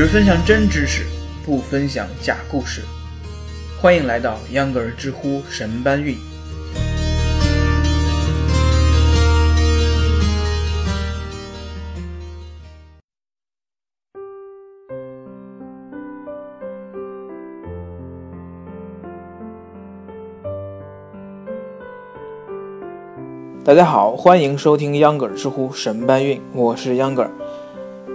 只分享真知识，不分享假故事。欢迎来到秧歌儿知乎神搬运。大家好，欢迎收听秧歌儿知乎神搬运，我是秧歌儿。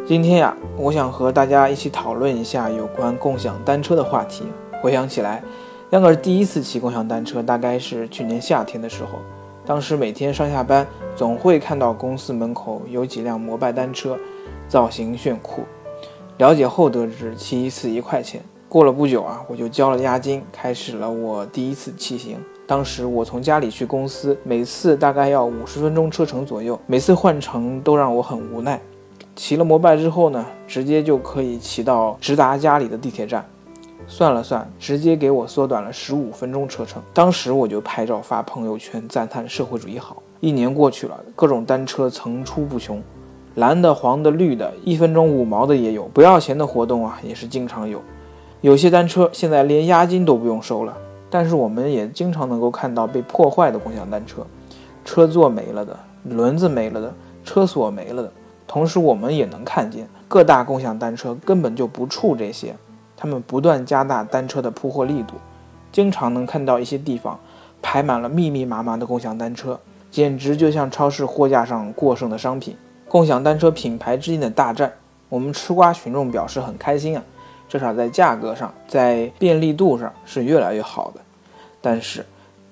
今天呀，我想和大家一起讨论一下有关共享单车的话题。回想起来，秧歌第一次骑共享单车大概是去年夏天的时候，当时每天上下班总会看到公司门口有几辆摩拜单车，造型炫酷。了解后得知，骑一次一块钱。过了不久啊，我就交了押金，开始了我第一次骑行。当时我从家里去公司，每次大概要五十分钟车程左右，每次换乘都让我很无奈。骑了摩拜之后呢，直接就可以骑到直达家里的地铁站，算了算，直接给我缩短了十五分钟车程。当时我就拍照发朋友圈，赞叹社会主义好。一年过去了，各种单车层出不穷，蓝的、黄的、绿的，一分钟五毛的也有，不要钱的活动啊也是经常有。有些单车现在连押金都不用收了。但是我们也经常能够看到被破坏的共享单车，车座没了的，轮子没了的，车锁没了的。同时，我们也能看见各大共享单车根本就不怵这些，他们不断加大单车的铺货力度，经常能看到一些地方排满了密密麻麻的共享单车，简直就像超市货架上过剩的商品。共享单车品牌之间的大战，我们吃瓜群众表示很开心啊，至少在价格上，在便利度上是越来越好的。但是，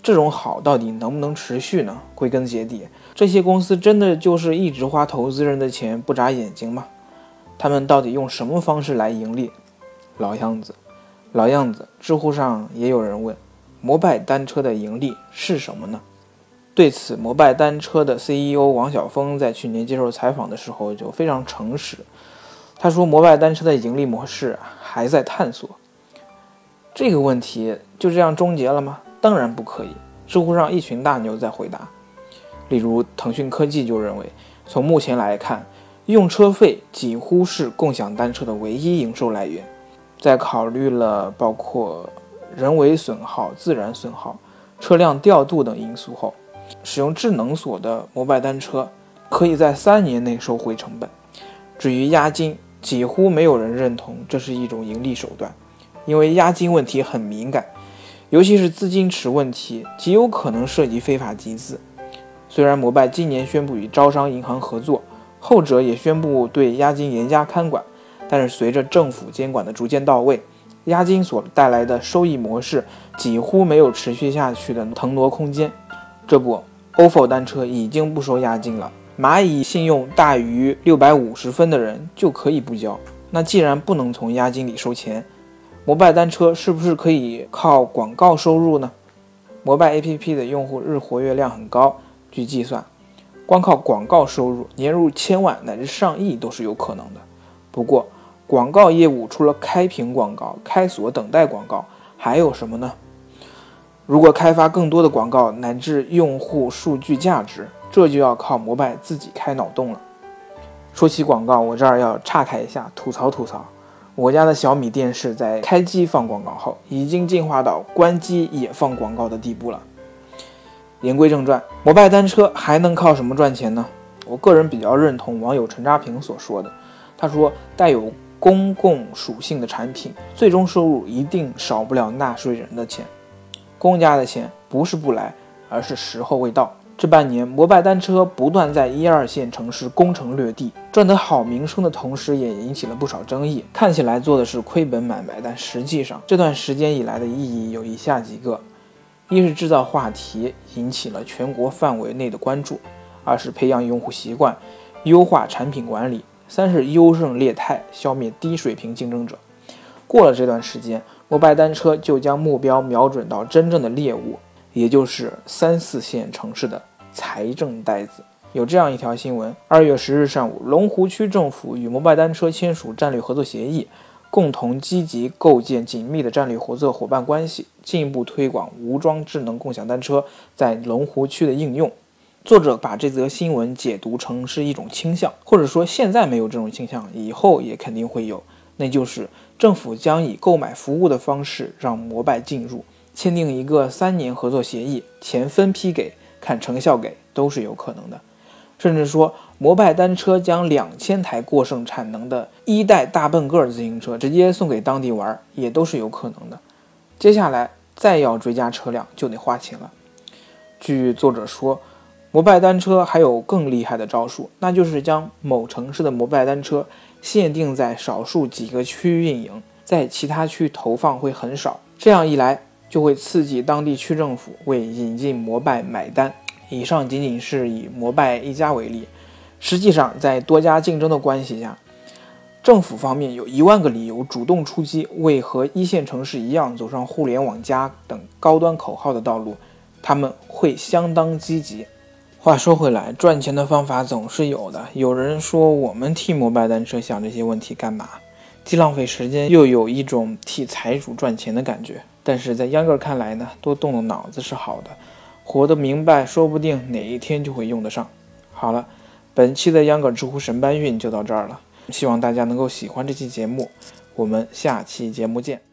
这种好到底能不能持续呢？归根结底，这些公司真的就是一直花投资人的钱不眨眼睛吗？他们到底用什么方式来盈利？老样子，老样子。知乎上也有人问：摩拜单车的盈利是什么呢？对此，摩拜单车的 CEO 王晓峰在去年接受采访的时候就非常诚实，他说：摩拜单车的盈利模式还在探索。这个问题就这样终结了吗？当然不可以。知乎上一群大牛在回答，例如腾讯科技就认为，从目前来看，用车费几乎是共享单车的唯一营收来源。在考虑了包括人为损耗、自然损耗、车辆调度等因素后，使用智能锁的摩拜单车可以在三年内收回成本。至于押金，几乎没有人认同这是一种盈利手段。因为押金问题很敏感，尤其是资金池问题，极有可能涉及非法集资。虽然摩拜今年宣布与招商银行合作，后者也宣布对押金严加看管，但是随着政府监管的逐渐到位，押金所带来的收益模式几乎没有持续下去的腾挪空间。这不，ofo 单车已经不收押金了，蚂蚁信用大于六百五十分的人就可以不交。那既然不能从押金里收钱，摩拜单车是不是可以靠广告收入呢？摩拜 APP 的用户日活跃量很高，据计算，光靠广告收入年入千万乃至上亿都是有可能的。不过，广告业务除了开屏广告、开锁等待广告，还有什么呢？如果开发更多的广告乃至用户数据价值，这就要靠摩拜自己开脑洞了。说起广告，我这儿要岔开一下，吐槽吐槽。我家的小米电视在开机放广告后，已经进化到关机也放广告的地步了。言归正传，摩拜单车还能靠什么赚钱呢？我个人比较认同网友陈扎平所说的，他说带有公共属性的产品，最终收入一定少不了纳税人的钱。公家的钱不是不来，而是时候未到。这半年，摩拜单车不断在一二线城市攻城略地，赚得好名声的同时，也引起了不少争议。看起来做的是亏本买卖，但实际上这段时间以来的意义有以下几个：一是制造话题，引起了全国范围内的关注；二是培养用户习惯，优化产品管理；三是优胜劣汰，消灭低水平竞争者。过了这段时间，摩拜单车就将目标瞄准到真正的猎物。也就是三四线城市的财政袋子，有这样一条新闻：二月十日上午，龙湖区政府与摩拜单车签署战略合作协议，共同积极构建紧密的战略合作伙伴关系，进一步推广无桩智能共享单车在龙湖区的应用。作者把这则新闻解读成是一种倾向，或者说现在没有这种倾向，以后也肯定会有。那就是政府将以购买服务的方式让摩拜进入，签订一个三年合作协议，钱分批给，看成效给，都是有可能的。甚至说，摩拜单车将两千台过剩产能的一代大笨个儿自行车直接送给当地玩，也都是有可能的。接下来再要追加车辆，就得花钱了。据作者说，摩拜单车还有更厉害的招数，那就是将某城市的摩拜单车限定在少数几个区域运营，在其他区投放会很少。这样一来，就会刺激当地区政府为引进摩拜买单。以上仅仅是以摩拜一家为例，实际上在多家竞争的关系下，政府方面有一万个理由主动出击，为和一线城市一样走上互联网加等高端口号的道路，他们会相当积极。话说回来，赚钱的方法总是有的。有人说我们替摩拜单车想这些问题干嘛？既浪费时间，又有一种替财主赚钱的感觉。但是在秧歌看来呢，多动动脑子是好的。活得明白，说不定哪一天就会用得上。好了，本期的秧歌知乎神搬运就到这儿了，希望大家能够喜欢这期节目，我们下期节目见。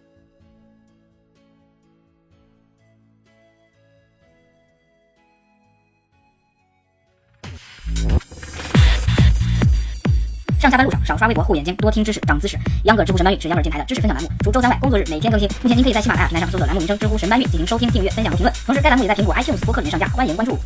少刷微博，护眼睛，多听知识，长姿势。秧歌知乎神搬运是秧歌电台的知识分享栏目，除周三外，工作日每天更新。目前您可以在喜马拉雅平台上搜索栏目名称“知乎神搬运”进行收听、订阅、分享和评论。同时，该栏目也在苹果 iTunes 播客里面上架，欢迎关注。